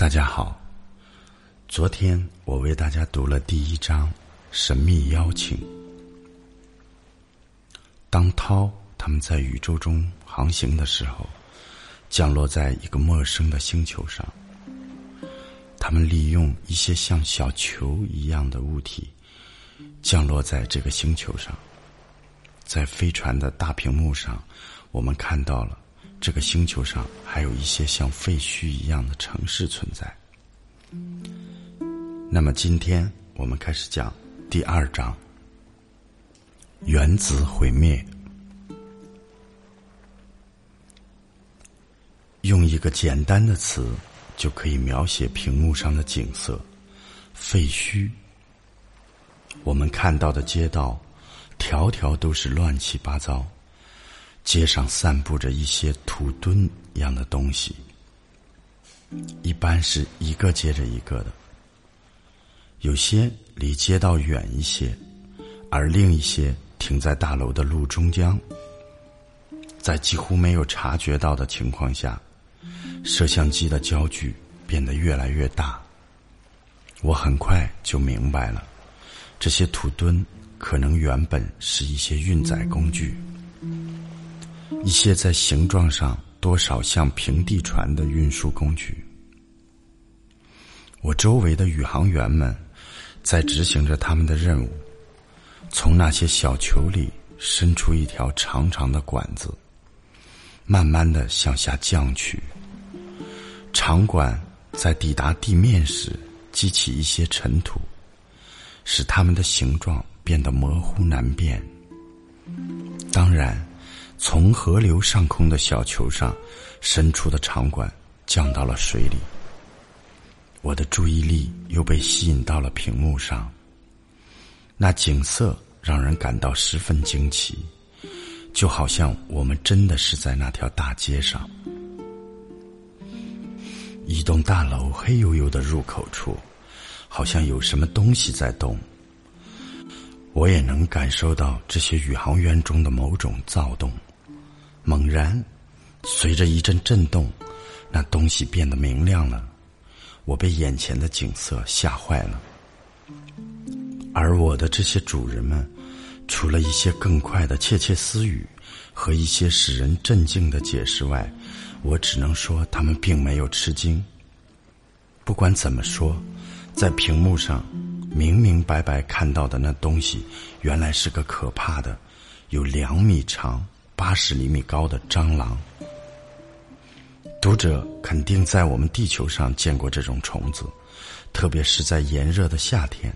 大家好，昨天我为大家读了第一章《神秘邀请》。当涛他们在宇宙中航行的时候，降落在一个陌生的星球上。他们利用一些像小球一样的物体，降落在这个星球上。在飞船的大屏幕上，我们看到了。这个星球上还有一些像废墟一样的城市存在。那么今天我们开始讲第二章：原子毁灭。用一个简单的词就可以描写屏幕上的景色——废墟。我们看到的街道，条条都是乱七八糟。街上散布着一些土墩一样的东西，一般是一个接着一个的，有些离街道远一些，而另一些停在大楼的路中央。在几乎没有察觉到的情况下，摄像机的焦距变得越来越大。我很快就明白了，这些土墩可能原本是一些运载工具。一些在形状上多少像平地船的运输工具。我周围的宇航员们在执行着他们的任务，从那些小球里伸出一条长长的管子，慢慢的向下降去。长管在抵达地面时激起一些尘土，使它们的形状变得模糊难辨。当然。从河流上空的小球上伸出的长管降到了水里，我的注意力又被吸引到了屏幕上。那景色让人感到十分惊奇，就好像我们真的是在那条大街上。一栋大楼黑黝黝的入口处，好像有什么东西在动。我也能感受到这些宇航员中的某种躁动。猛然，随着一阵震动，那东西变得明亮了。我被眼前的景色吓坏了。而我的这些主人们，除了一些更快的窃窃私语和一些使人震惊的解释外，我只能说他们并没有吃惊。不管怎么说，在屏幕上明明白白看到的那东西，原来是个可怕的，有两米长。八十厘米高的蟑螂，读者肯定在我们地球上见过这种虫子，特别是在炎热的夏天，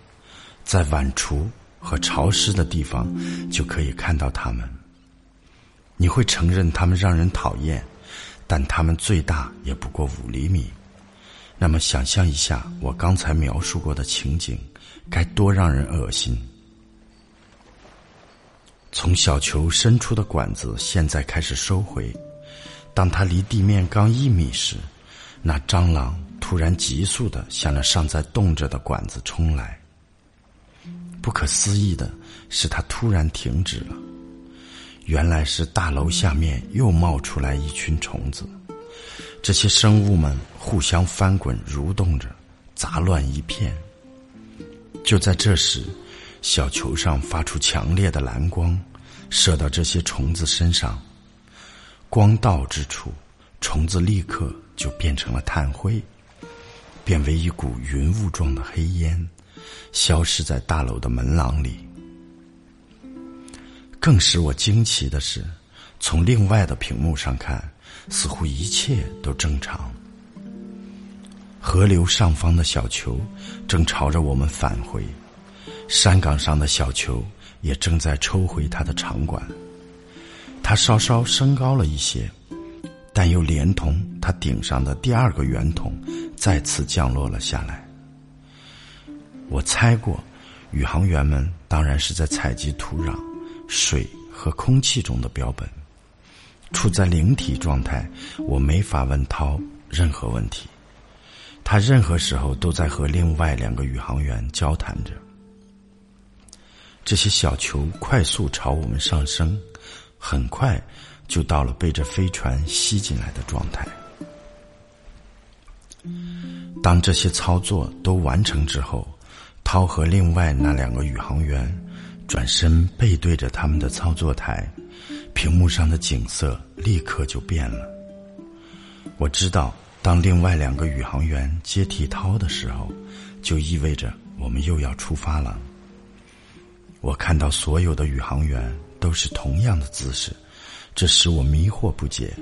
在晚厨和潮湿的地方就可以看到它们。你会承认它们让人讨厌，但它们最大也不过五厘米。那么，想象一下我刚才描述过的情景，该多让人恶心！从小球伸出的管子现在开始收回，当它离地面刚一米时，那蟑螂突然急速的向着尚在动着的管子冲来。不可思议的是，它突然停止了。原来是大楼下面又冒出来一群虫子，这些生物们互相翻滚蠕动着，杂乱一片。就在这时。小球上发出强烈的蓝光，射到这些虫子身上。光到之处，虫子立刻就变成了炭灰，变为一股云雾状的黑烟，消失在大楼的门廊里。更使我惊奇的是，从另外的屏幕上看，似乎一切都正常。河流上方的小球正朝着我们返回。山岗上的小球也正在抽回它的长管，它稍稍升高了一些，但又连同它顶上的第二个圆筒再次降落了下来。我猜过，宇航员们当然是在采集土壤、水和空气中的标本。处在灵体状态，我没法问涛任何问题，他任何时候都在和另外两个宇航员交谈着。这些小球快速朝我们上升，很快就到了被这飞船吸进来的状态。当这些操作都完成之后，涛和另外那两个宇航员转身背对着他们的操作台，屏幕上的景色立刻就变了。我知道，当另外两个宇航员接替涛的时候，就意味着我们又要出发了。我看到所有的宇航员都是同样的姿势，这使我迷惑不解。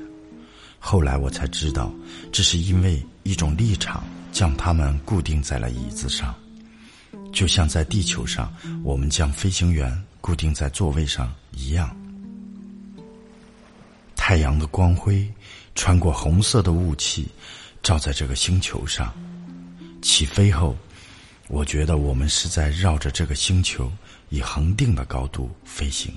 后来我才知道，这是因为一种立场将他们固定在了椅子上，就像在地球上我们将飞行员固定在座位上一样。太阳的光辉穿过红色的雾气，照在这个星球上。起飞后，我觉得我们是在绕着这个星球。以恒定的高度飞行。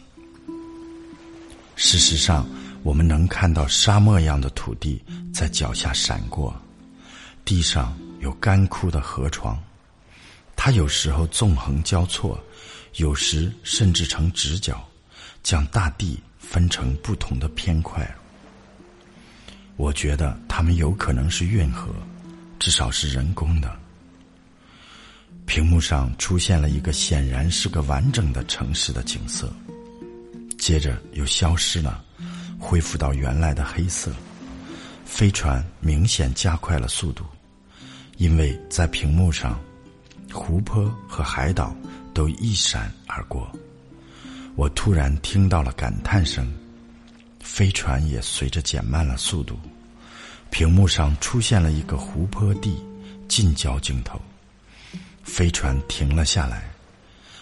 事实上，我们能看到沙漠一样的土地在脚下闪过，地上有干枯的河床，它有时候纵横交错，有时甚至成直角，将大地分成不同的偏块。我觉得它们有可能是运河，至少是人工的。屏幕上出现了一个显然是个完整的城市的景色，接着又消失了，恢复到原来的黑色。飞船明显加快了速度，因为在屏幕上，湖泊和海岛都一闪而过。我突然听到了感叹声，飞船也随着减慢了速度。屏幕上出现了一个湖泊地近焦镜头。飞船停了下来，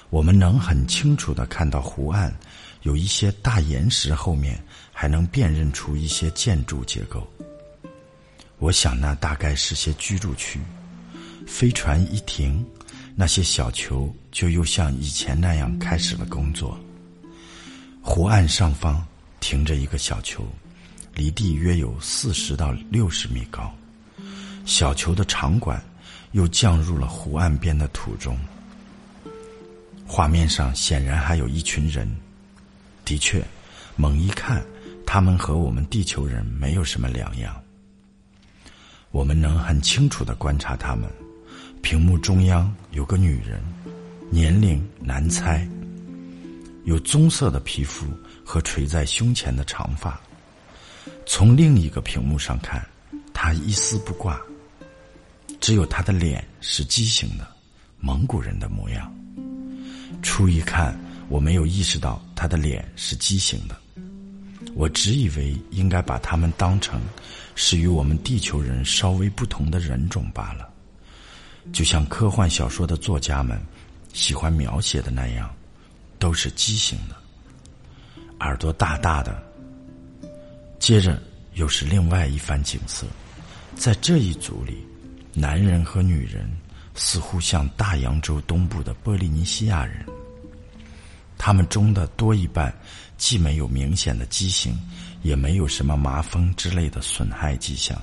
我们能很清楚的看到湖岸有一些大岩石，后面还能辨认出一些建筑结构。我想那大概是些居住区。飞船一停，那些小球就又像以前那样开始了工作。湖岸上方停着一个小球，离地约有四十到六十米高。小球的场馆。又降入了湖岸边的土中。画面上显然还有一群人，的确，猛一看，他们和我们地球人没有什么两样。我们能很清楚的观察他们。屏幕中央有个女人，年龄难猜，有棕色的皮肤和垂在胸前的长发。从另一个屏幕上看，她一丝不挂。只有他的脸是畸形的，蒙古人的模样。初一看，我没有意识到他的脸是畸形的，我只以为应该把他们当成是与我们地球人稍微不同的人种罢了，就像科幻小说的作家们喜欢描写的那样，都是畸形的，耳朵大大的。接着又是另外一番景色，在这一组里。男人和女人似乎像大洋洲东部的波利尼西亚人，他们中的多一半既没有明显的畸形，也没有什么麻风之类的损害迹象。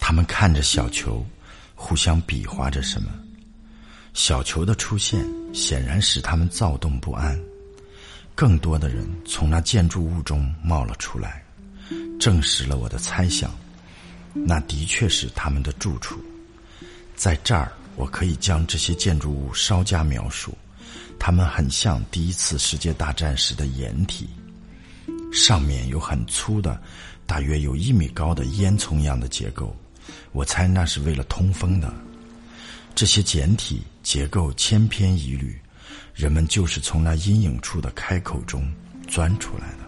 他们看着小球，互相比划着什么。小球的出现显然使他们躁动不安。更多的人从那建筑物中冒了出来，证实了我的猜想。那的确是他们的住处，在这儿我可以将这些建筑物稍加描述。它们很像第一次世界大战时的掩体，上面有很粗的、大约有一米高的烟囱样的结构，我猜那是为了通风的。这些简体结构千篇一律，人们就是从那阴影处的开口中钻出来的。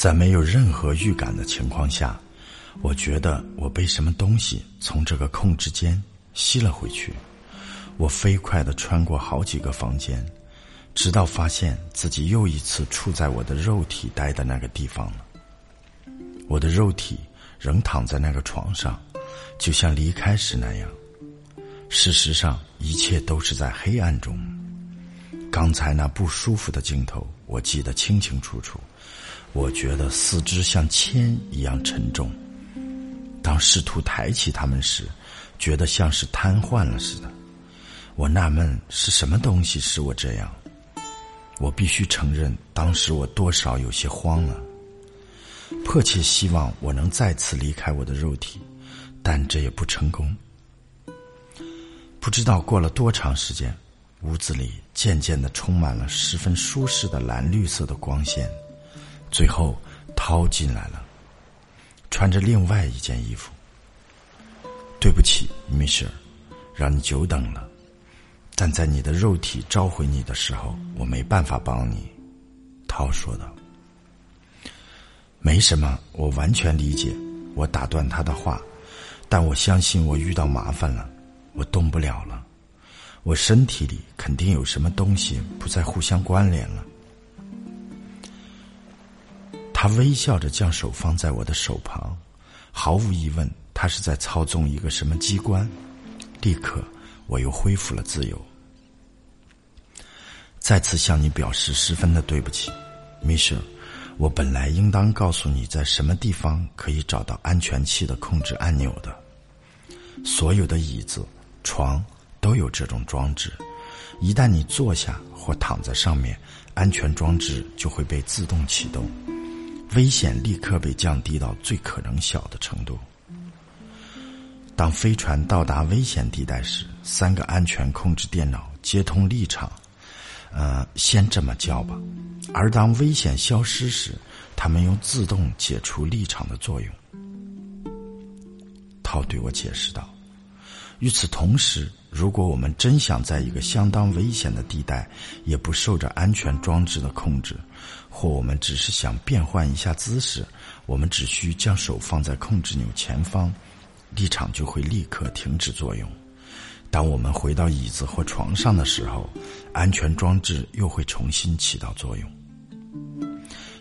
在没有任何预感的情况下，我觉得我被什么东西从这个控制间吸了回去。我飞快地穿过好几个房间，直到发现自己又一次处在我的肉体待的那个地方了。我的肉体仍躺在那个床上，就像离开时那样。事实上，一切都是在黑暗中。刚才那不舒服的镜头，我记得清清楚楚。我觉得四肢像铅一样沉重。当试图抬起它们时，觉得像是瘫痪了似的。我纳闷是什么东西使我这样。我必须承认，当时我多少有些慌了。迫切希望我能再次离开我的肉体，但这也不成功。不知道过了多长时间，屋子里渐渐的充满了十分舒适的蓝绿色的光线。最后，涛进来了，穿着另外一件衣服。对不起，米歇尔，让你久等了。但在你的肉体召回你的时候，我没办法帮你。”涛说道。“没什么，我完全理解。”我打断他的话，但我相信我遇到麻烦了。我动不了了，我身体里肯定有什么东西不再互相关联了。他微笑着将手放在我的手旁，毫无疑问，他是在操纵一个什么机关。立刻，我又恢复了自由。再次向你表示十分的对不起，米歇尔。我本来应当告诉你在什么地方可以找到安全器的控制按钮的。所有的椅子。床都有这种装置，一旦你坐下或躺在上面，安全装置就会被自动启动，危险立刻被降低到最可能小的程度。当飞船到达危险地带时，三个安全控制电脑接通立场，呃，先这么叫吧。而当危险消失时，他们用自动解除立场的作用。涛对我解释道。与此同时，如果我们真想在一个相当危险的地带，也不受着安全装置的控制，或我们只是想变换一下姿势，我们只需将手放在控制钮前方，立场就会立刻停止作用。当我们回到椅子或床上的时候，安全装置又会重新起到作用。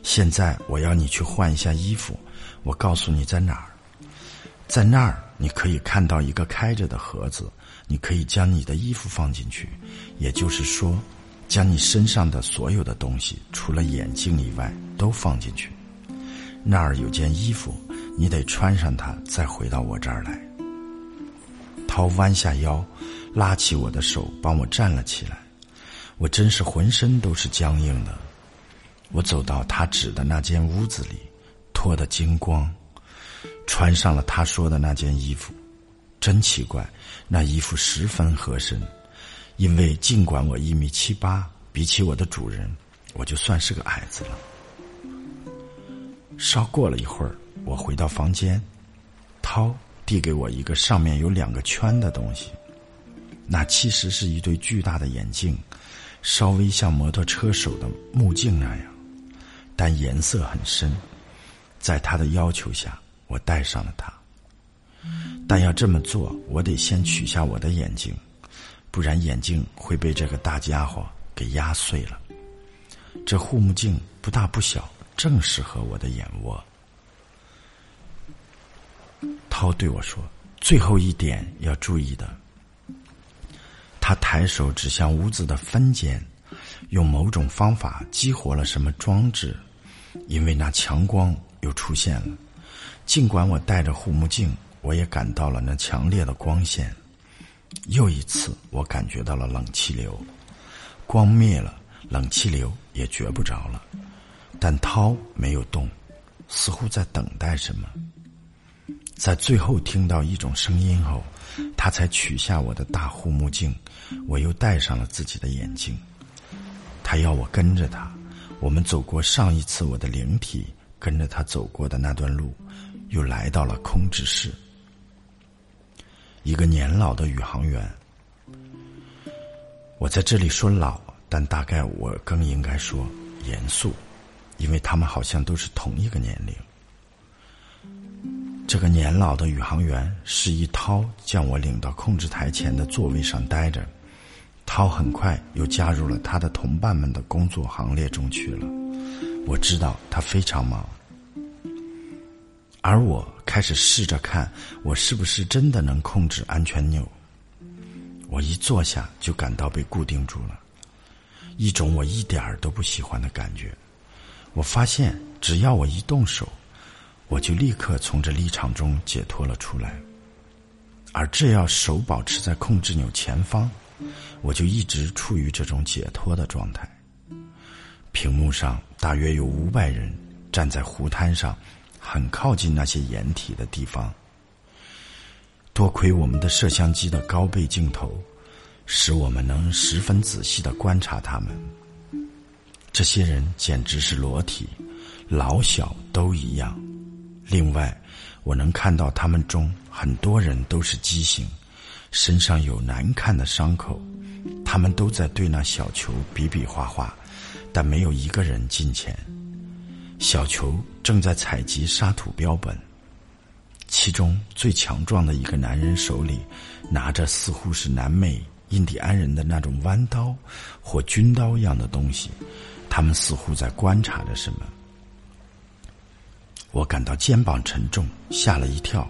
现在我要你去换一下衣服，我告诉你在哪儿。在那儿，你可以看到一个开着的盒子，你可以将你的衣服放进去，也就是说，将你身上的所有的东西，除了眼镜以外，都放进去。那儿有件衣服，你得穿上它，再回到我这儿来。涛弯下腰，拉起我的手，帮我站了起来。我真是浑身都是僵硬的。我走到他指的那间屋子里，脱得精光。穿上了他说的那件衣服，真奇怪，那衣服十分合身。因为尽管我一米七八，比起我的主人，我就算是个矮子了。稍过了一会儿，我回到房间，涛递给我一个上面有两个圈的东西，那其实是一对巨大的眼镜，稍微像摩托车手的目镜那样，但颜色很深。在他的要求下。我戴上了它，但要这么做，我得先取下我的眼镜，不然眼镜会被这个大家伙给压碎了。这护目镜不大不小，正适合我的眼窝。涛对我说：“最后一点要注意的。”他抬手指向屋子的分间，用某种方法激活了什么装置，因为那强光又出现了。尽管我戴着护目镜，我也感到了那强烈的光线。又一次，我感觉到了冷气流。光灭了，冷气流也觉不着了。但涛没有动，似乎在等待什么。在最后听到一种声音后，他才取下我的大护目镜。我又戴上了自己的眼镜。他要我跟着他。我们走过上一次我的灵体跟着他走过的那段路。又来到了控制室，一个年老的宇航员。我在这里说老，但大概我更应该说严肃，因为他们好像都是同一个年龄。这个年老的宇航员示意涛将我领到控制台前的座位上待着，涛很快又加入了他的同伴们的工作行列中去了。我知道他非常忙。而我开始试着看，我是不是真的能控制安全钮。我一坐下就感到被固定住了，一种我一点儿都不喜欢的感觉。我发现，只要我一动手，我就立刻从这立场中解脱了出来。而这要手保持在控制钮前方，我就一直处于这种解脱的状态。屏幕上大约有五百人站在湖滩上。很靠近那些掩体的地方。多亏我们的摄像机的高倍镜头，使我们能十分仔细的观察他们。这些人简直是裸体，老小都一样。另外，我能看到他们中很多人都是畸形，身上有难看的伤口。他们都在对那小球比比划划，但没有一个人进前。小球正在采集沙土标本。其中最强壮的一个男人手里拿着似乎是南美印第安人的那种弯刀或军刀一样的东西，他们似乎在观察着什么。我感到肩膀沉重，吓了一跳，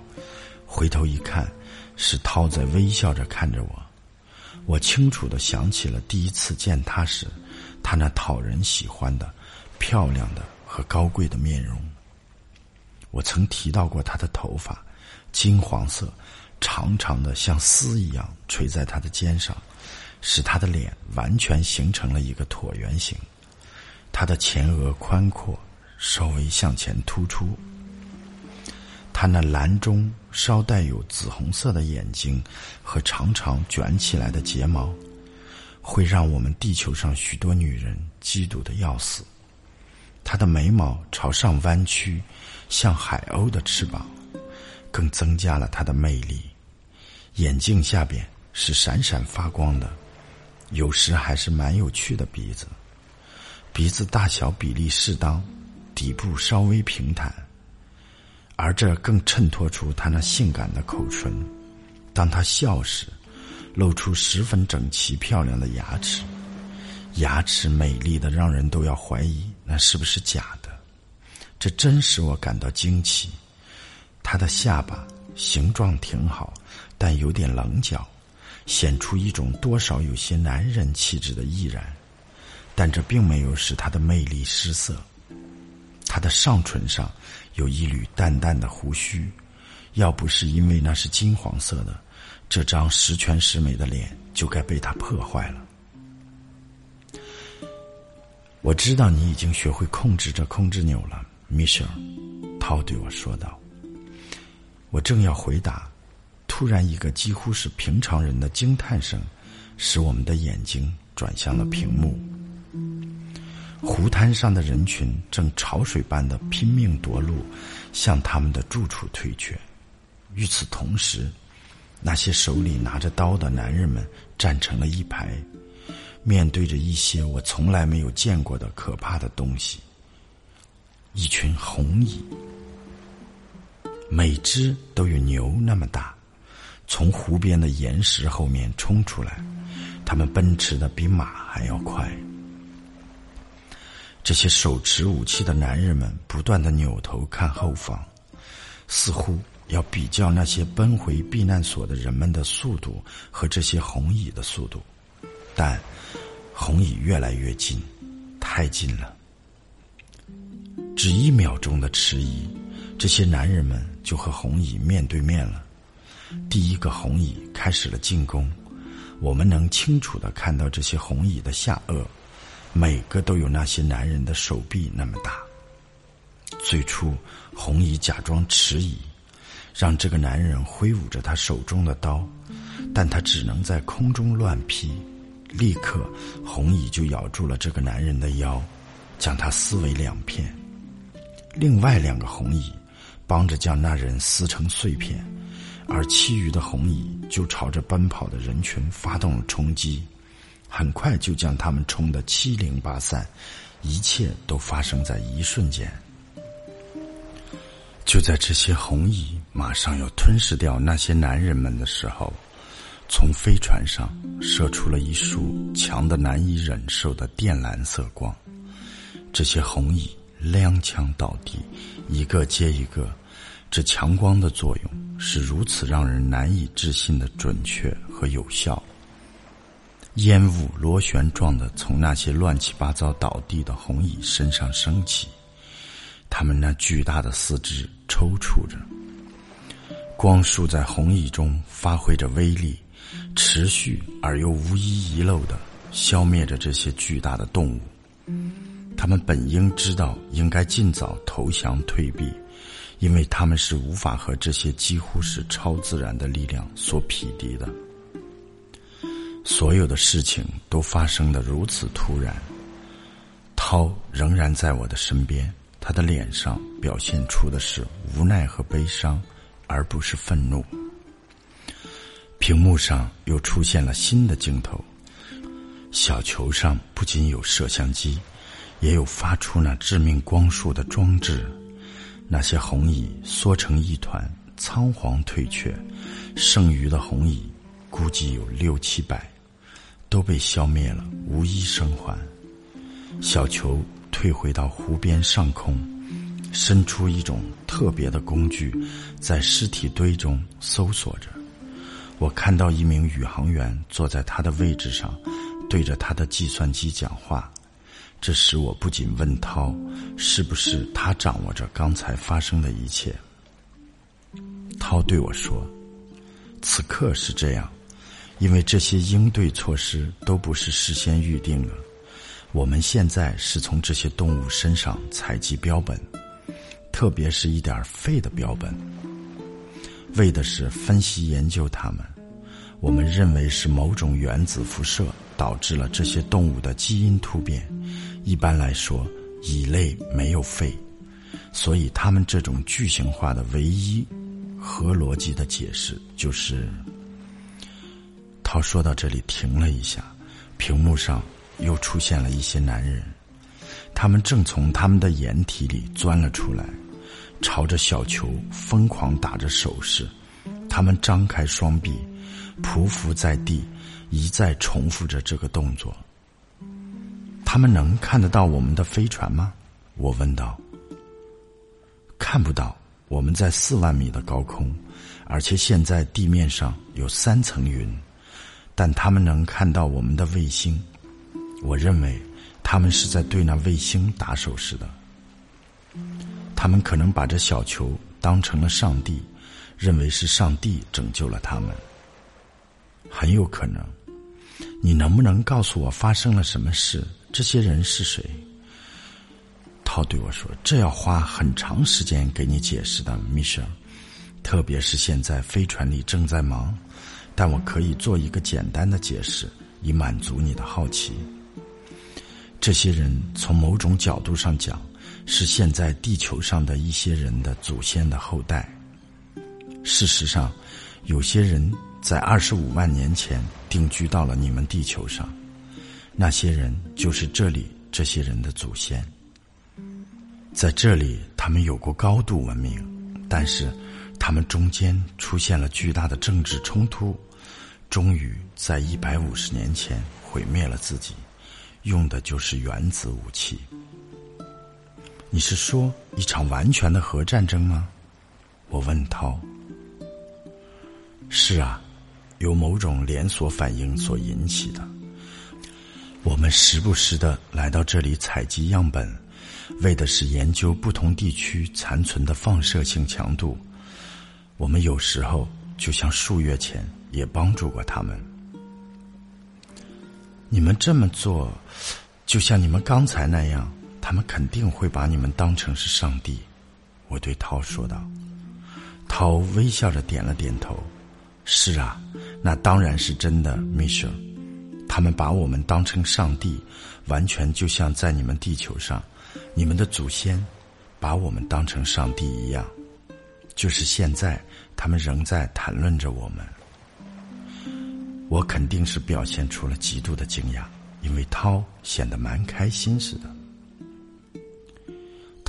回头一看，是涛在微笑着看着我。我清楚的想起了第一次见他时，他那讨人喜欢的、漂亮的和高贵的面容。我曾提到过他的头发，金黄色，长长的像丝一样垂在他的肩上，使他的脸完全形成了一个椭圆形。他的前额宽阔，稍微向前突出。他那蓝中稍带有紫红色的眼睛和长长卷起来的睫毛，会让我们地球上许多女人嫉妒的要死。他的眉毛朝上弯曲。像海鸥的翅膀，更增加了它的魅力。眼镜下边是闪闪发光的，有时还是蛮有趣的鼻子。鼻子大小比例适当，底部稍微平坦，而这更衬托出他那性感的口唇。当他笑时，露出十分整齐漂亮的牙齿，牙齿美丽的让人都要怀疑那是不是假的。这真使我感到惊奇。他的下巴形状挺好，但有点棱角，显出一种多少有些男人气质的毅然。但这并没有使他的魅力失色。他的上唇上有一缕淡淡的胡须，要不是因为那是金黄色的，这张十全十美的脸就该被他破坏了。我知道你已经学会控制这控制钮了。米歇尔，涛对我说道：“我正要回答，突然一个几乎是平常人的惊叹声，使我们的眼睛转向了屏幕。湖滩上的人群正潮水般的拼命夺路，向他们的住处退却。与此同时，那些手里拿着刀的男人们站成了一排，面对着一些我从来没有见过的可怕的东西。”一群红蚁，每只都有牛那么大，从湖边的岩石后面冲出来，它们奔驰的比马还要快。这些手持武器的男人们不断的扭头看后方，似乎要比较那些奔回避难所的人们的速度和这些红蚁的速度，但红蚁越来越近，太近了。只一秒钟的迟疑，这些男人们就和红蚁面对面了。第一个红蚁开始了进攻，我们能清楚的看到这些红蚁的下颚，每个都有那些男人的手臂那么大。最初，红蚁假装迟疑，让这个男人挥舞着他手中的刀，但他只能在空中乱劈。立刻，红蚁就咬住了这个男人的腰，将他撕为两片。另外两个红蚁帮着将那人撕成碎片，而其余的红蚁就朝着奔跑的人群发动了冲击，很快就将他们冲得七零八散。一切都发生在一瞬间。就在这些红蚁马上要吞噬掉那些男人们的时候，从飞船上射出了一束强的难以忍受的靛蓝色光。这些红蚁。踉跄倒地，一个接一个。这强光的作用是如此让人难以置信的准确和有效。烟雾螺旋状的从那些乱七八糟倒地的红蚁身上升起，它们那巨大的四肢抽搐着。光束在红蚁中发挥着威力，持续而又无一遗漏的消灭着这些巨大的动物。他们本应知道应该尽早投降退避，因为他们是无法和这些几乎是超自然的力量所匹敌的。所有的事情都发生的如此突然。涛仍然在我的身边，他的脸上表现出的是无奈和悲伤，而不是愤怒。屏幕上又出现了新的镜头，小球上不仅有摄像机，也有发出那致命光束的装置。那些红蚁缩成一团，仓皇退却，剩余的红蚁估计有六七百，都被消灭了，无一生还。小球退回到湖边上空，伸出一种特别的工具，在尸体堆中搜索着。我看到一名宇航员坐在他的位置上，对着他的计算机讲话。这时，我不仅问涛：“是不是他掌握着刚才发生的一切？”涛对我说：“此刻是这样，因为这些应对措施都不是事先预定的。”我们现在是从这些动物身上采集标本，特别是一点废的标本，为的是分析研究它们。我们认为是某种原子辐射导致了这些动物的基因突变。一般来说，蚁类没有肺，所以它们这种巨型化的唯一合逻辑的解释就是。涛说到这里停了一下，屏幕上。又出现了一些男人，他们正从他们的掩体里钻了出来，朝着小球疯狂打着手势。他们张开双臂，匍匐在地，一再重复着这个动作。他们能看得到我们的飞船吗？我问道。看不到，我们在四万米的高空，而且现在地面上有三层云，但他们能看到我们的卫星。我认为，他们是在对那卫星打手势的。他们可能把这小球当成了上帝，认为是上帝拯救了他们。很有可能，你能不能告诉我发生了什么事？这些人是谁？涛对我说：“这要花很长时间给你解释的，米舍。特别是现在飞船里正在忙，但我可以做一个简单的解释，以满足你的好奇。”这些人从某种角度上讲，是现在地球上的一些人的祖先的后代。事实上，有些人在二十五万年前定居到了你们地球上，那些人就是这里这些人的祖先。在这里，他们有过高度文明，但是他们中间出现了巨大的政治冲突，终于在一百五十年前毁灭了自己。用的就是原子武器。你是说一场完全的核战争吗？我问涛。是啊，由某种连锁反应所引起的。我们时不时的来到这里采集样本，为的是研究不同地区残存的放射性强度。我们有时候就像数月前也帮助过他们。你们这么做，就像你们刚才那样，他们肯定会把你们当成是上帝。我对涛说道。涛微笑着点了点头。是啊，那当然是真的，米舍。他们把我们当成上帝，完全就像在你们地球上，你们的祖先把我们当成上帝一样。就是现在，他们仍在谈论着我们。我肯定是表现出了极度的惊讶，因为涛显得蛮开心似的。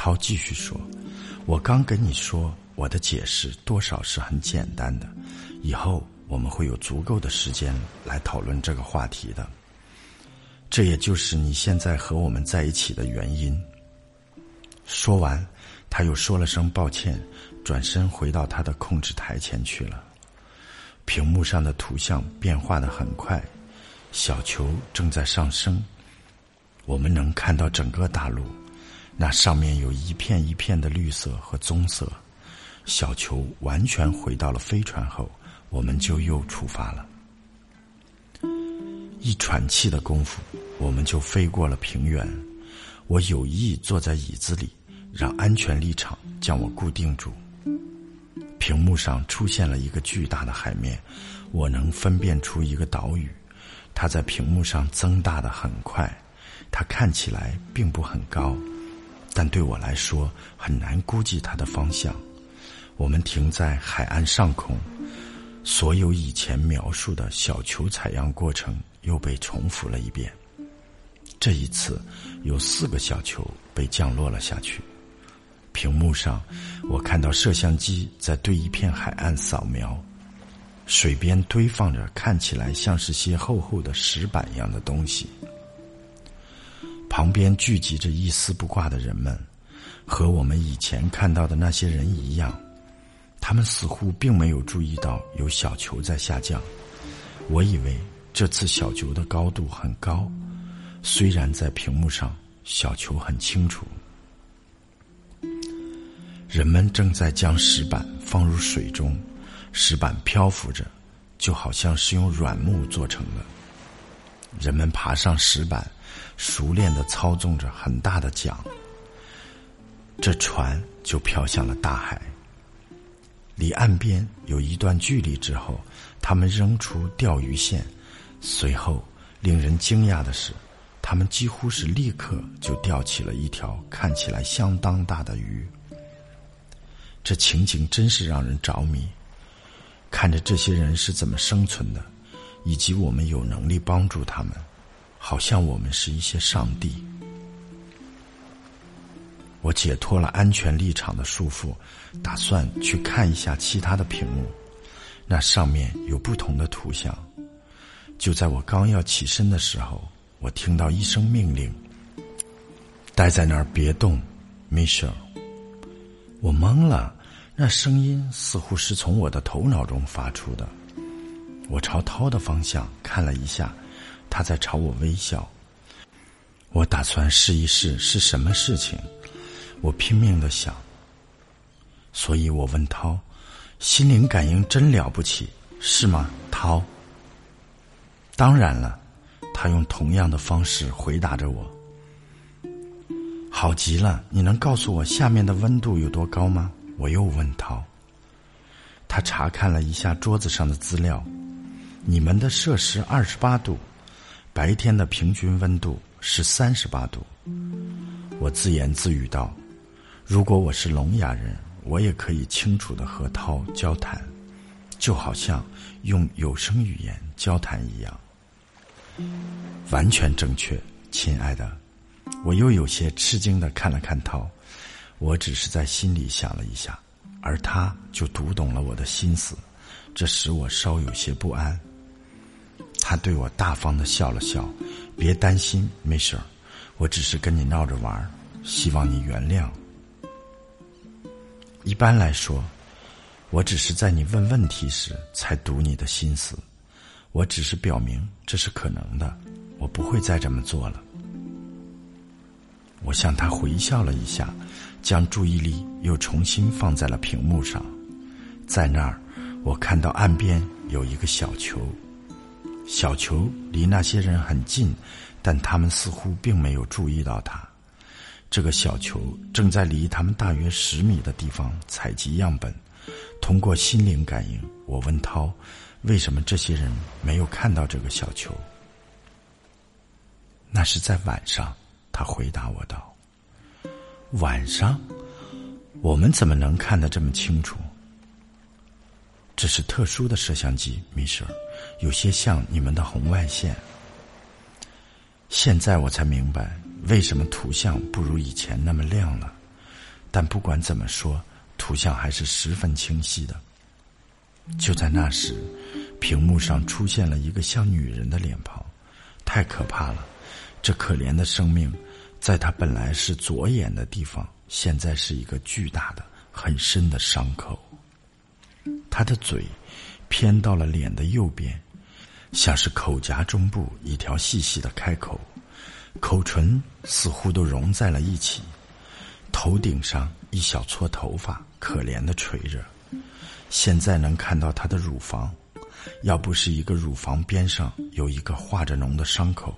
涛继续说：“我刚跟你说，我的解释多少是很简单的，以后我们会有足够的时间来讨论这个话题的。这也就是你现在和我们在一起的原因。”说完，他又说了声抱歉，转身回到他的控制台前去了。屏幕上的图像变化的很快，小球正在上升。我们能看到整个大陆，那上面有一片一片的绿色和棕色。小球完全回到了飞船后，我们就又出发了。一喘气的功夫，我们就飞过了平原。我有意坐在椅子里，让安全立场将我固定住。屏幕上出现了一个巨大的海面，我能分辨出一个岛屿，它在屏幕上增大的很快，它看起来并不很高，但对我来说很难估计它的方向。我们停在海岸上空，所有以前描述的小球采样过程又被重复了一遍。这一次，有四个小球被降落了下去。屏幕上，我看到摄像机在对一片海岸扫描，水边堆放着看起来像是些厚厚的石板一样的东西，旁边聚集着一丝不挂的人们，和我们以前看到的那些人一样。他们似乎并没有注意到有小球在下降。我以为这次小球的高度很高，虽然在屏幕上小球很清楚。人们正在将石板放入水中，石板漂浮着，就好像是用软木做成的。人们爬上石板，熟练的操纵着很大的桨，这船就飘向了大海。离岸边有一段距离之后，他们扔出钓鱼线。随后，令人惊讶的是，他们几乎是立刻就钓起了一条看起来相当大的鱼。这情景真是让人着迷。看着这些人是怎么生存的，以及我们有能力帮助他们，好像我们是一些上帝。我解脱了安全立场的束缚，打算去看一下其他的屏幕。那上面有不同的图像。就在我刚要起身的时候，我听到一声命令：“待在那儿，别动，Michelle。”我懵了，那声音似乎是从我的头脑中发出的。我朝涛的方向看了一下，他在朝我微笑。我打算试一试是什么事情。我拼命的想，所以我问涛：“心灵感应真了不起，是吗？”涛：“当然了。”他用同样的方式回答着我。好极了，你能告诉我下面的温度有多高吗？我又问涛。他查看了一下桌子上的资料：“你们的摄氏二十八度，白天的平均温度是三十八度。”我自言自语道。如果我是聋哑人，我也可以清楚的和涛交谈，就好像用有声语言交谈一样。完全正确，亲爱的。我又有些吃惊的看了看涛，我只是在心里想了一下，而他就读懂了我的心思，这使我稍有些不安。他对我大方的笑了笑，别担心，没事儿，我只是跟你闹着玩儿，希望你原谅。一般来说，我只是在你问问题时才读你的心思。我只是表明这是可能的，我不会再这么做了。我向他回笑了一下，将注意力又重新放在了屏幕上。在那儿，我看到岸边有一个小球，小球离那些人很近，但他们似乎并没有注意到它。这个小球正在离他们大约十米的地方采集样本。通过心灵感应，我问涛：“为什么这些人没有看到这个小球？”那是在晚上，他回答我道：“晚上，我们怎么能看得这么清楚？这是特殊的摄像机，米舍，有些像你们的红外线。”现在我才明白。为什么图像不如以前那么亮了？但不管怎么说，图像还是十分清晰的。就在那时，屏幕上出现了一个像女人的脸庞，太可怕了！这可怜的生命，在她本来是左眼的地方，现在是一个巨大的、很深的伤口。她的嘴偏到了脸的右边，像是口颊中部一条细细的开口。口唇似乎都融在了一起，头顶上一小撮头发可怜的垂着。现在能看到她的乳房，要不是一个乳房边上有一个化着脓的伤口，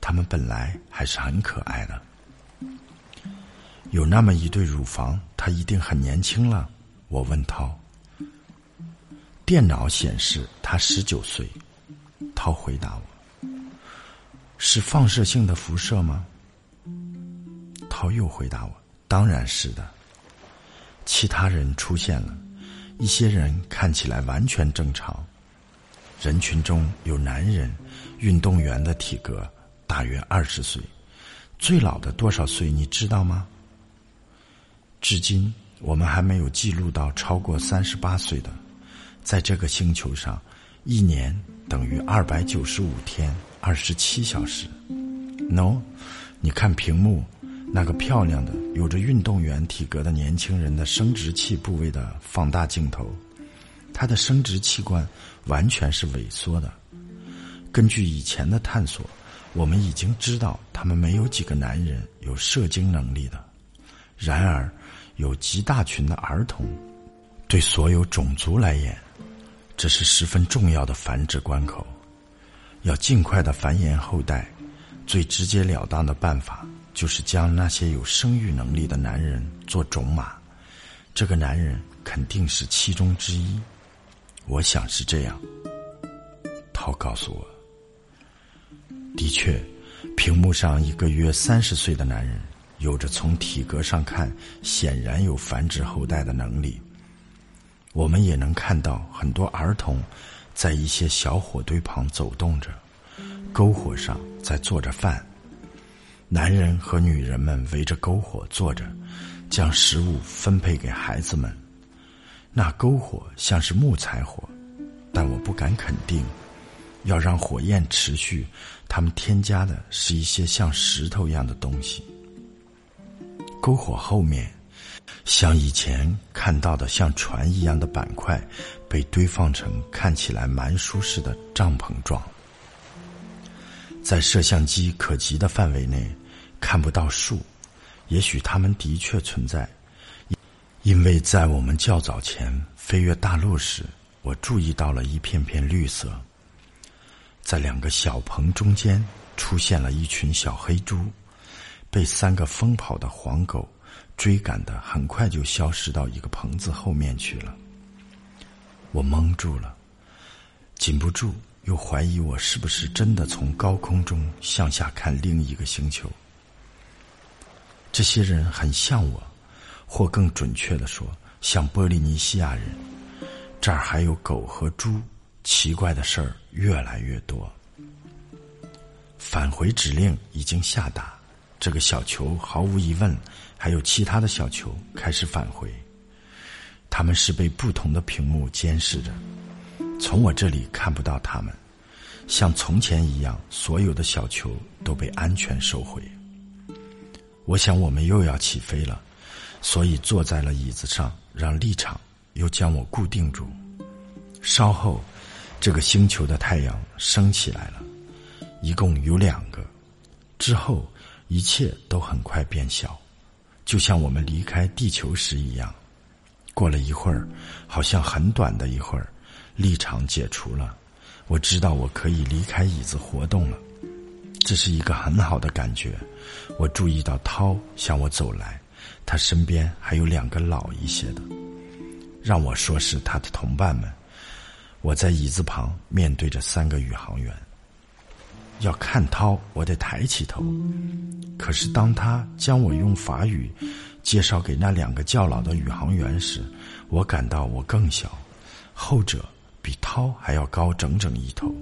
它们本来还是很可爱的。有那么一对乳房，他一定很年轻了。我问涛。电脑显示他十九岁。涛回答我：“是放射性的辐射吗？”涛又回答我：“当然是的。”其他人出现了，一些人看起来完全正常。人群中有男人，运动员的体格，大约二十岁。最老的多少岁？你知道吗？至今我们还没有记录到超过三十八岁的。在这个星球上，一年等于二百九十五天二十七小时。No，你看屏幕，那个漂亮的、有着运动员体格的年轻人的生殖器部位的放大镜头，他的生殖器官完全是萎缩的。根据以前的探索，我们已经知道他们没有几个男人有射精能力的。然而，有极大群的儿童，对所有种族来言，这是十分重要的繁殖关口。要尽快的繁衍后代，最直截了当的办法就是将那些有生育能力的男人做种马。这个男人肯定是其中之一，我想是这样。涛告诉我，的确，屏幕上一个约三十岁的男人。有着从体格上看显然有繁殖后代的能力。我们也能看到很多儿童在一些小火堆旁走动着，篝火上在做着饭。男人和女人们围着篝火坐着，将食物分配给孩子们。那篝火像是木材火，但我不敢肯定。要让火焰持续，他们添加的是一些像石头一样的东西。篝火后面，像以前看到的像船一样的板块，被堆放成看起来蛮舒适的帐篷状。在摄像机可及的范围内，看不到树，也许它们的确存在，因为在我们较早前飞越大陆时，我注意到了一片片绿色。在两个小棚中间，出现了一群小黑猪。被三个疯跑的黄狗追赶的，很快就消失到一个棚子后面去了。我蒙住了，禁不住又怀疑我是不是真的从高空中向下看另一个星球。这些人很像我，或更准确的说，像波利尼西亚人。这儿还有狗和猪，奇怪的事儿越来越多。返回指令已经下达。这个小球毫无疑问，还有其他的小球开始返回。他们是被不同的屏幕监视着，从我这里看不到他们。像从前一样，所有的小球都被安全收回。我想我们又要起飞了，所以坐在了椅子上，让立场又将我固定住。稍后，这个星球的太阳升起来了，一共有两个。之后。一切都很快变小，就像我们离开地球时一样。过了一会儿，好像很短的一会儿，立场解除了。我知道我可以离开椅子活动了，这是一个很好的感觉。我注意到涛向我走来，他身边还有两个老一些的，让我说是他的同伴们。我在椅子旁面对着三个宇航员。要看涛，我得抬起头。可是当他将我用法语介绍给那两个较老的宇航员时，我感到我更小，后者比涛还要高整整一头。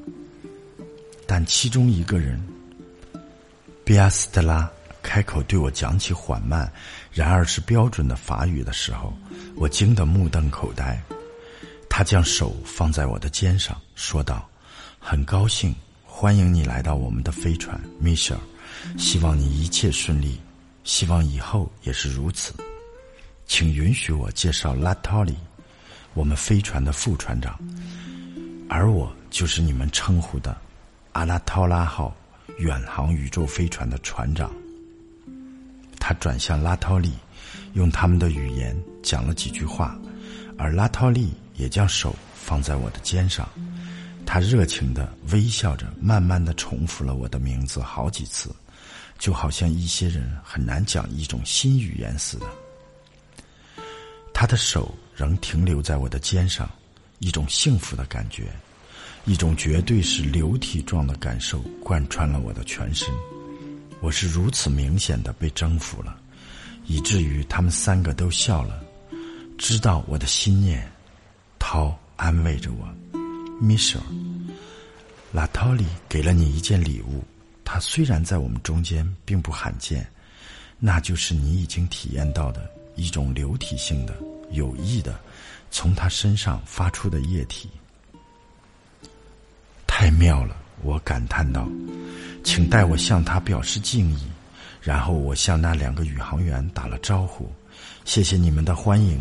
但其中一个人，比亚斯特拉开口对我讲起缓慢，然而是标准的法语的时候，我惊得目瞪口呆。他将手放在我的肩上，说道：“很高兴。”欢迎你来到我们的飞船，Michel。希望你一切顺利，希望以后也是如此。请允许我介绍拉托里，我们飞船的副船长，而我就是你们称呼的阿拉托拉号远航宇宙飞船的船长。他转向拉托利，用他们的语言讲了几句话，而拉托利也将手放在我的肩上。他热情的微笑着，慢慢的重复了我的名字好几次，就好像一些人很难讲一种新语言似的。他的手仍停留在我的肩上，一种幸福的感觉，一种绝对是流体状的感受贯穿了我的全身。我是如此明显的被征服了，以至于他们三个都笑了，知道我的心念。涛安慰着我，米舍，拉托里给了你一件礼物。它虽然在我们中间并不罕见，那就是你已经体验到的一种流体性的、有益的，从他身上发出的液体。太妙了，我感叹道。请代我向他表示敬意。然后我向那两个宇航员打了招呼，谢谢你们的欢迎。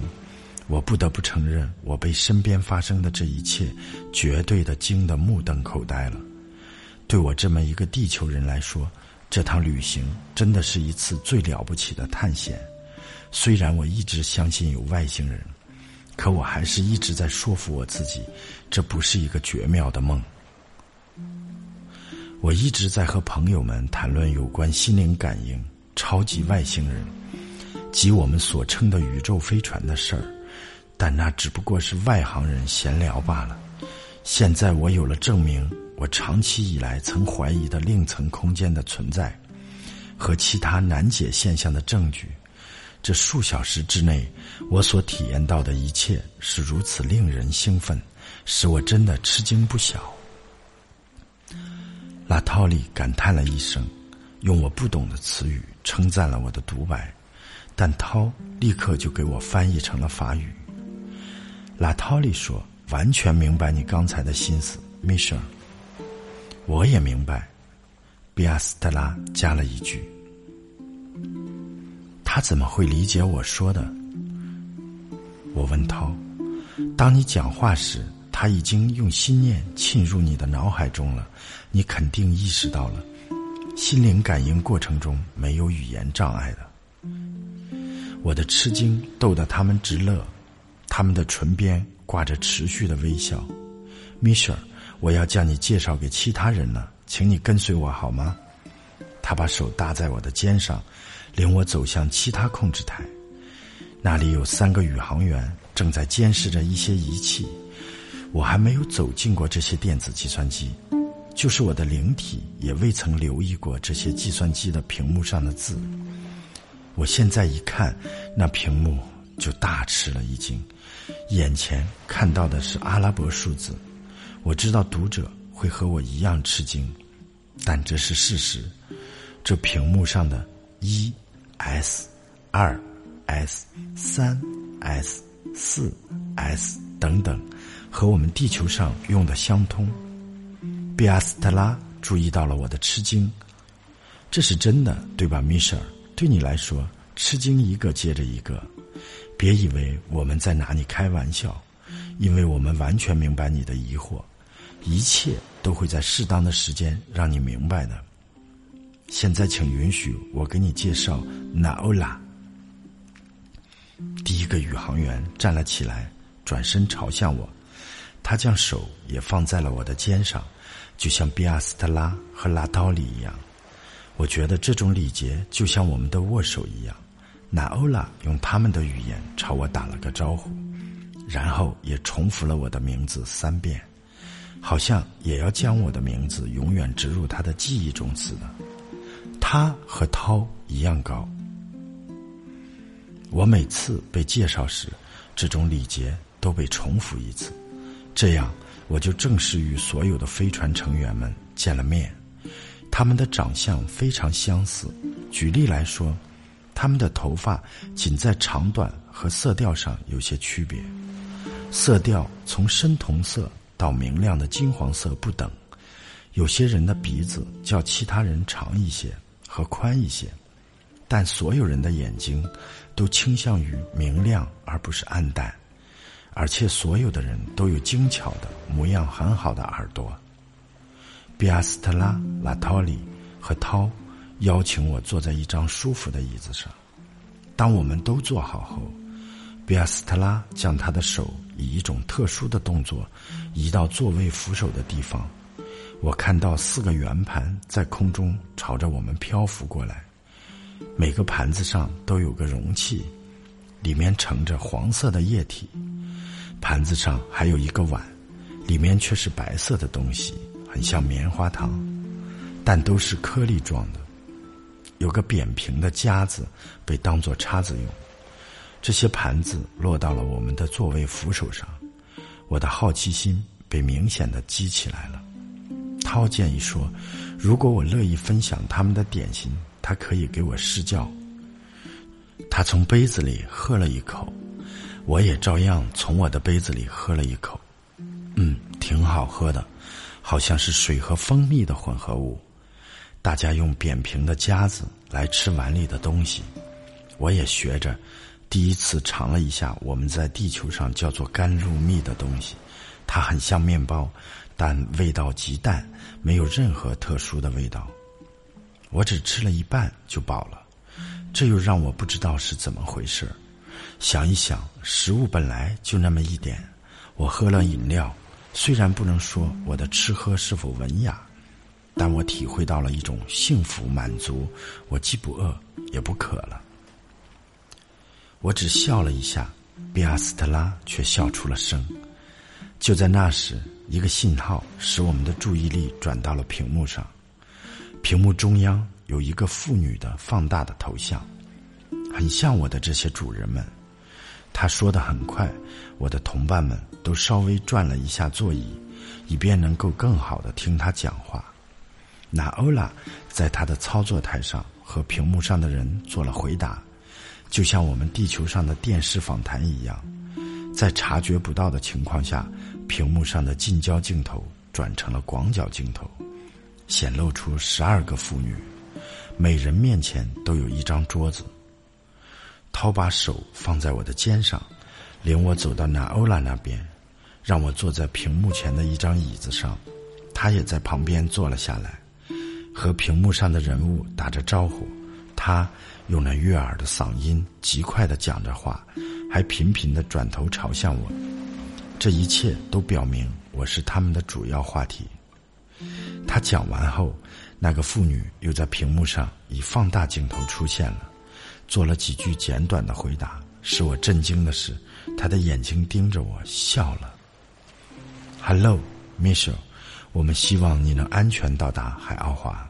我不得不承认，我被身边发生的这一切绝对的惊得目瞪口呆了。对我这么一个地球人来说，这趟旅行真的是一次最了不起的探险。虽然我一直相信有外星人，可我还是一直在说服我自己，这不是一个绝妙的梦。我一直在和朋友们谈论有关心灵感应、超级外星人及我们所称的宇宙飞船的事儿，但那只不过是外行人闲聊罢了。现在我有了证明。我长期以来曾怀疑的另层空间的存在，和其他难解现象的证据，这数小时之内我所体验到的一切是如此令人兴奋，使我真的吃惊不小。拉套里感叹了一声，用我不懂的词语称赞了我的独白，但涛立刻就给我翻译成了法语。拉套里说：“完全明白你刚才的心思，米舍。”我也明白，比亚斯特拉加了一句：“他怎么会理解我说的？”我问涛：“当你讲话时，他已经用心念沁入你的脑海中了，你肯定意识到了，心灵感应过程中没有语言障碍的。”我的吃惊逗得他们直乐，他们的唇边挂着持续的微笑。米歇尔。我要将你介绍给其他人了，请你跟随我好吗？他把手搭在我的肩上，领我走向其他控制台。那里有三个宇航员正在监视着一些仪器。我还没有走进过这些电子计算机，就是我的灵体也未曾留意过这些计算机的屏幕上的字。我现在一看那屏幕，就大吃了一惊，眼前看到的是阿拉伯数字。我知道读者会和我一样吃惊，但这是事实。这屏幕上的一 S、二 S、三 S、四 S 等等，和我们地球上用的相通。比亚斯特拉注意到了我的吃惊，这是真的，对吧，米舍尔？对你来说，吃惊一个接着一个。别以为我们在拿你开玩笑，因为我们完全明白你的疑惑。一切都会在适当的时间让你明白的。现在，请允许我给你介绍纳欧拉。第一个宇航员站了起来，转身朝向我，他将手也放在了我的肩上，就像比亚斯特拉和拉刀里一样。我觉得这种礼节就像我们的握手一样。娜欧拉用他们的语言朝我打了个招呼，然后也重复了我的名字三遍。好像也要将我的名字永远植入他的记忆中似的。他和涛一样高。我每次被介绍时，这种礼节都被重复一次，这样我就正式与所有的飞船成员们见了面。他们的长相非常相似。举例来说，他们的头发仅在长短和色调上有些区别，色调从深铜色。到明亮的金黄色不等，有些人的鼻子较其他人长一些和宽一些，但所有人的眼睛都倾向于明亮而不是暗淡，而且所有的人都有精巧的模样很好的耳朵。比亚斯特拉、拉托里和涛邀请我坐在一张舒服的椅子上。当我们都坐好后，比亚斯特拉将他的手以一种特殊的动作移到座位扶手的地方。我看到四个圆盘在空中朝着我们漂浮过来，每个盘子上都有个容器，里面盛着黄色的液体。盘子上还有一个碗，里面却是白色的东西，很像棉花糖，但都是颗粒状的。有个扁平的夹子被当作叉子用。这些盘子落到了我们的座位扶手上，我的好奇心被明显的激起来了。涛建议说：“如果我乐意分享他们的点心，他可以给我试教。”他从杯子里喝了一口，我也照样从我的杯子里喝了一口。嗯，挺好喝的，好像是水和蜂蜜的混合物。大家用扁平的夹子来吃碗里的东西，我也学着。第一次尝了一下我们在地球上叫做甘露蜜的东西，它很像面包，但味道极淡，没有任何特殊的味道。我只吃了一半就饱了，这又让我不知道是怎么回事。想一想，食物本来就那么一点，我喝了饮料，虽然不能说我的吃喝是否文雅，但我体会到了一种幸福满足，我既不饿也不渴了。我只笑了一下，比阿斯特拉却笑出了声。就在那时，一个信号使我们的注意力转到了屏幕上。屏幕中央有一个妇女的放大的头像，很像我的这些主人们。他说的很快，我的同伴们都稍微转了一下座椅，以便能够更好的听他讲话。娜欧拉在他的操作台上和屏幕上的人做了回答。就像我们地球上的电视访谈一样，在察觉不到的情况下，屏幕上的近焦镜头转成了广角镜头，显露出十二个妇女，每人面前都有一张桌子。涛把手放在我的肩上，领我走到娜欧拉那边，让我坐在屏幕前的一张椅子上，他也在旁边坐了下来，和屏幕上的人物打着招呼。他。用那悦耳的嗓音极快的讲着话，还频频的转头朝向我。这一切都表明我是他们的主要话题。他讲完后，那个妇女又在屏幕上以放大镜头出现了，做了几句简短的回答。使我震惊的是，她的眼睛盯着我笑了。“Hello, Michelle，我们希望你能安全到达海奥华。”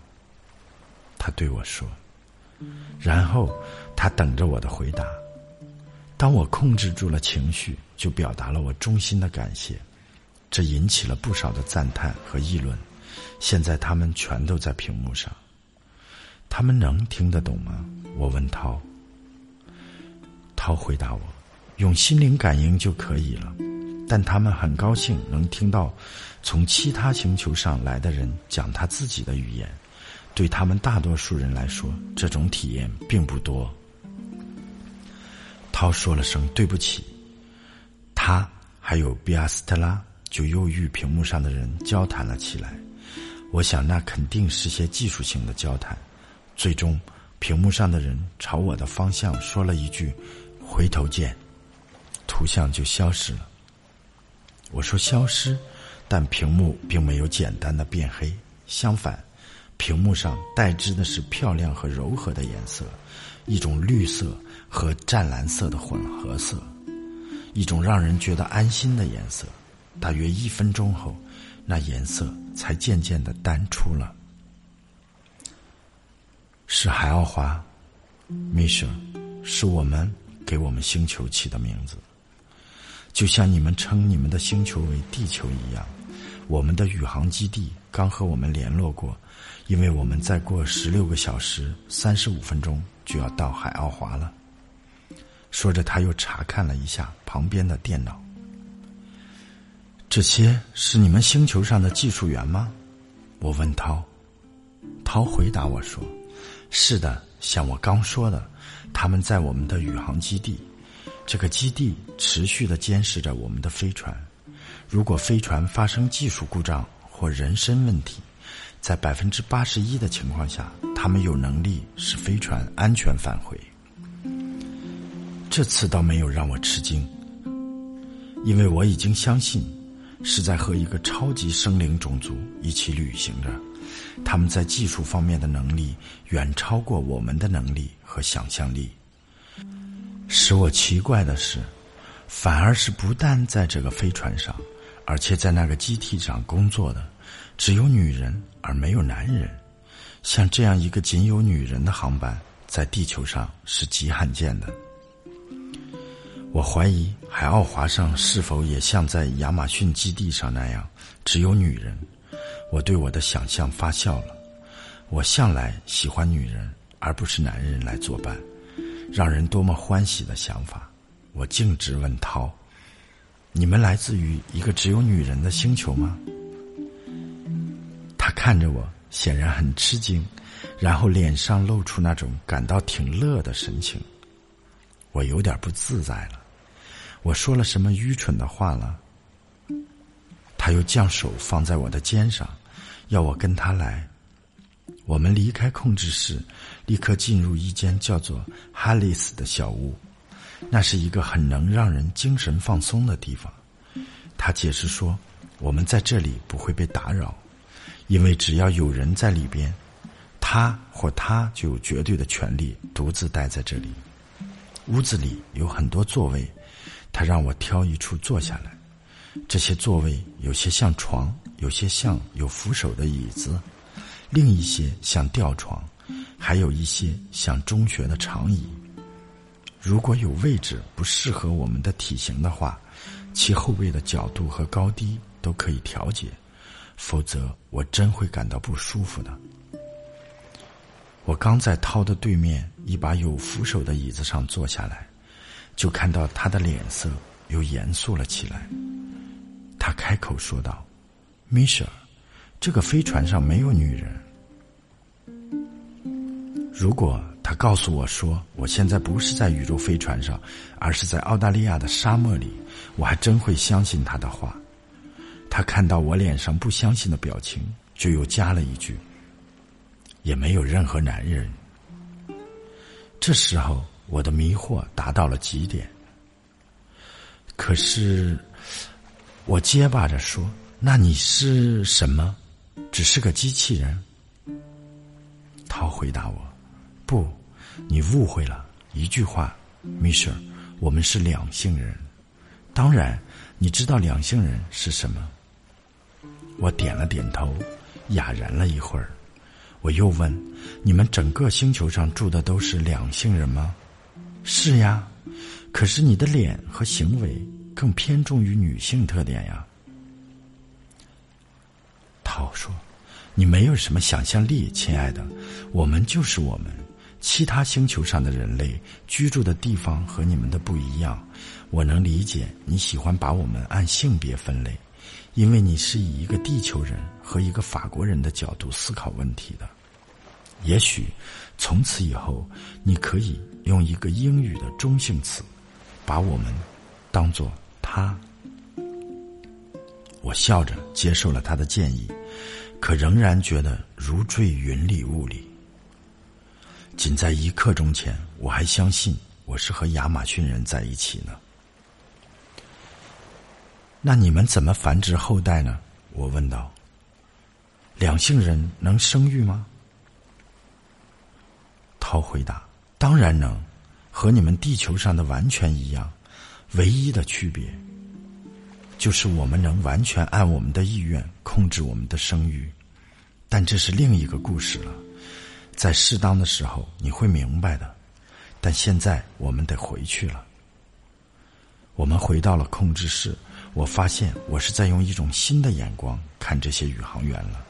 他对我说。然后，他等着我的回答。当我控制住了情绪，就表达了我衷心的感谢。这引起了不少的赞叹和议论。现在他们全都在屏幕上。他们能听得懂吗？我问涛。涛回答我：“用心灵感应就可以了。”但他们很高兴能听到从其他星球上来的人讲他自己的语言。对他们大多数人来说，这种体验并不多。涛说了声对不起，他还有比阿斯特拉就又与屏幕上的人交谈了起来。我想那肯定是些技术性的交谈。最终，屏幕上的人朝我的方向说了一句：“回头见。”图像就消失了。我说消失，但屏幕并没有简单的变黑，相反。屏幕上代之的是漂亮和柔和的颜色，一种绿色和湛蓝色的混合色，一种让人觉得安心的颜色。大约一分钟后，那颜色才渐渐的淡出了。是海奥华，Mission，是我们给我们星球起的名字，就像你们称你们的星球为地球一样。我们的宇航基地刚和我们联络过。因为我们再过十六个小时三十五分钟就要到海奥华了。说着，他又查看了一下旁边的电脑。这些是你们星球上的技术员吗？我问涛。涛回答我说：“是的，像我刚说的，他们在我们的宇航基地。这个基地持续的监视着我们的飞船。如果飞船发生技术故障或人身问题。”在百分之八十一的情况下，他们有能力使飞船安全返回。这次倒没有让我吃惊，因为我已经相信，是在和一个超级生灵种族一起旅行着，他们在技术方面的能力远超过我们的能力和想象力。使我奇怪的是，反而是不但在这个飞船上，而且在那个机体上工作的只有女人而没有男人。像这样一个仅有女人的航班，在地球上是极罕见的。我怀疑海奥华上是否也像在亚马逊基地上那样只有女人。我对我的想象发笑了。我向来喜欢女人而不是男人来作伴，让人多么欢喜的想法！我径直问涛：“你们来自于一个只有女人的星球吗？”他看着我，显然很吃惊，然后脸上露出那种感到挺乐的神情。我有点不自在了。我说了什么愚蠢的话了？他又将手放在我的肩上，要我跟他来。我们离开控制室，立刻进入一间叫做哈里斯的小屋。那是一个很能让人精神放松的地方。他解释说，我们在这里不会被打扰，因为只要有人在里边，他或他就有绝对的权利独自待在这里。屋子里有很多座位。他让我挑一处坐下来，这些座位有些像床，有些像有扶手的椅子，另一些像吊床，还有一些像中学的长椅。如果有位置不适合我们的体型的话，其后背的角度和高低都可以调节，否则我真会感到不舒服的。我刚在涛的对面一把有扶手的椅子上坐下来。就看到他的脸色又严肃了起来。他开口说道：“米舍，这个飞船上没有女人。如果他告诉我说我现在不是在宇宙飞船上，而是在澳大利亚的沙漠里，我还真会相信他的话。”他看到我脸上不相信的表情，就又加了一句：“也没有任何男人。”这时候。我的迷惑达到了极点。可是，我结巴着说：“那你是什么？只是个机器人？”涛回答我：“不，你误会了。一句话，米舍，我们是两性人。当然，你知道两性人是什么？”我点了点头，哑然了一会儿。我又问：“你们整个星球上住的都是两性人吗？”是呀，可是你的脸和行为更偏重于女性特点呀。涛说：“你没有什么想象力，亲爱的，我们就是我们。其他星球上的人类居住的地方和你们的不一样。我能理解你喜欢把我们按性别分类，因为你是以一个地球人和一个法国人的角度思考问题的。也许从此以后，你可以。”用一个英语的中性词，把我们当做他。我笑着接受了他的建议，可仍然觉得如坠云里雾里。仅在一刻钟前，我还相信我是和亚马逊人在一起呢。那你们怎么繁殖后代呢？我问道。两性人能生育吗？涛回答。当然能，和你们地球上的完全一样，唯一的区别，就是我们能完全按我们的意愿控制我们的生育。但这是另一个故事了，在适当的时候你会明白的。但现在我们得回去了。我们回到了控制室，我发现我是在用一种新的眼光看这些宇航员了，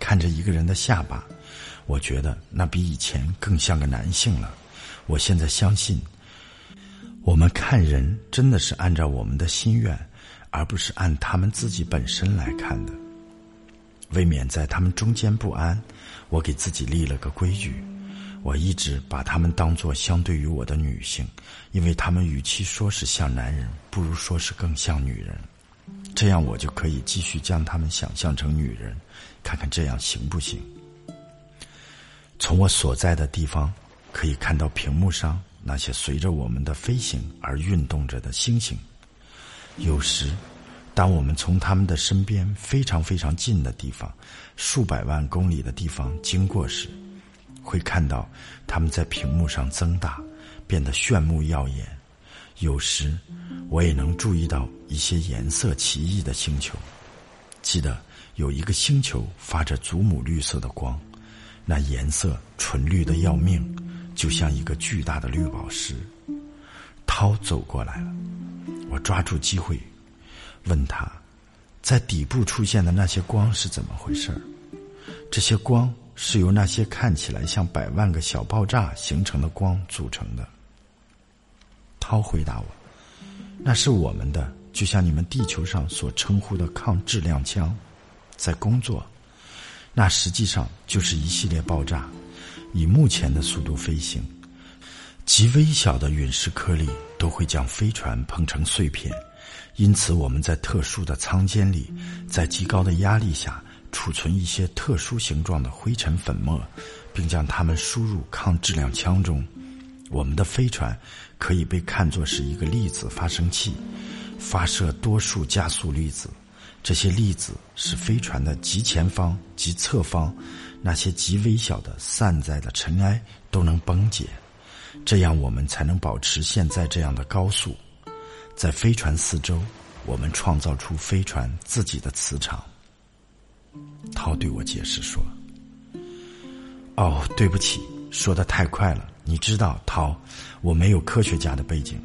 看着一个人的下巴。我觉得那比以前更像个男性了。我现在相信，我们看人真的是按照我们的心愿，而不是按他们自己本身来看的。为免在他们中间不安，我给自己立了个规矩：我一直把他们当作相对于我的女性，因为他们与其说是像男人，不如说是更像女人。这样我就可以继续将他们想象成女人，看看这样行不行。从我所在的地方，可以看到屏幕上那些随着我们的飞行而运动着的星星。有时，当我们从他们的身边非常非常近的地方，数百万公里的地方经过时，会看到他们在屏幕上增大，变得炫目耀眼。有时，我也能注意到一些颜色奇异的星球。记得有一个星球发着祖母绿色的光，那颜色纯绿的要命，就像一个巨大的绿宝石。涛走过来了，我抓住机会。问他，在底部出现的那些光是怎么回事儿？这些光是由那些看起来像百万个小爆炸形成的光组成的。涛回答我：“那是我们的，就像你们地球上所称呼的抗质量枪，在工作。那实际上就是一系列爆炸，以目前的速度飞行。极微小的陨石颗粒都会将飞船碰成碎片。”因此，我们在特殊的舱间里，在极高的压力下储存一些特殊形状的灰尘粉末，并将它们输入抗质量枪中。我们的飞船可以被看作是一个粒子发生器，发射多数加速粒子。这些粒子使飞船的极前方及侧方那些极微小的散在的尘埃都能崩解，这样我们才能保持现在这样的高速。在飞船四周，我们创造出飞船自己的磁场。涛对我解释说：“哦，对不起，说的太快了。你知道，涛，我没有科学家的背景。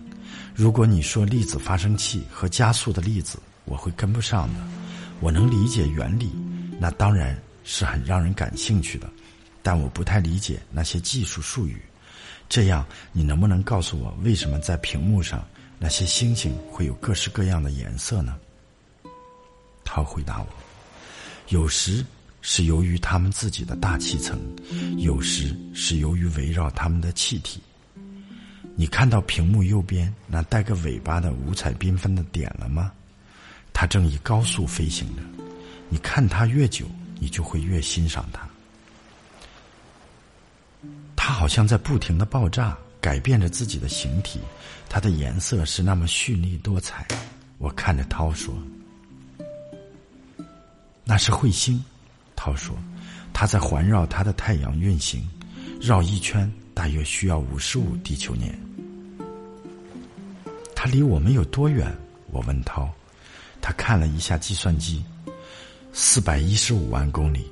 如果你说粒子发生器和加速的粒子，我会跟不上的。我能理解原理，那当然是很让人感兴趣的，但我不太理解那些技术术语。这样，你能不能告诉我，为什么在屏幕上？”那些星星会有各式各样的颜色呢？他回答我：“有时是由于它们自己的大气层，有时是由于围绕它们的气体。你看到屏幕右边那带个尾巴的五彩缤纷的点了吗？它正以高速飞行着。你看它越久，你就会越欣赏它。它好像在不停的爆炸。”改变着自己的形体，它的颜色是那么绚丽多彩。我看着涛说：“那是彗星。”涛说：“它在环绕它的太阳运行，绕一圈大约需要五十五地球年。”它离我们有多远？我问涛。他看了一下计算机，四百一十五万公里。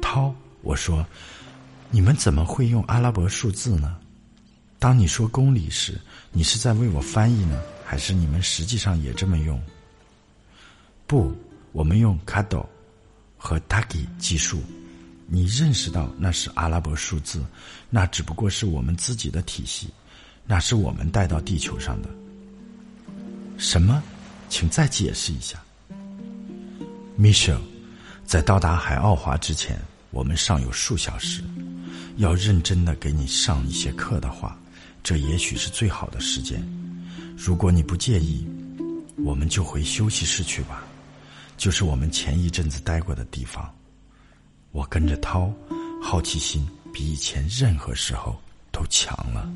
涛，我说。你们怎么会用阿拉伯数字呢？当你说公里时，你是在为我翻译呢，还是你们实际上也这么用？不，我们用卡斗和 taki 计数。你认识到那是阿拉伯数字，那只不过是我们自己的体系，那是我们带到地球上的。什么？请再解释一下，Michelle。在到达海奥华之前，我们尚有数小时。要认真的给你上一些课的话，这也许是最好的时间。如果你不介意，我们就回休息室去吧，就是我们前一阵子待过的地方。我跟着涛，好奇心比以前任何时候都强了。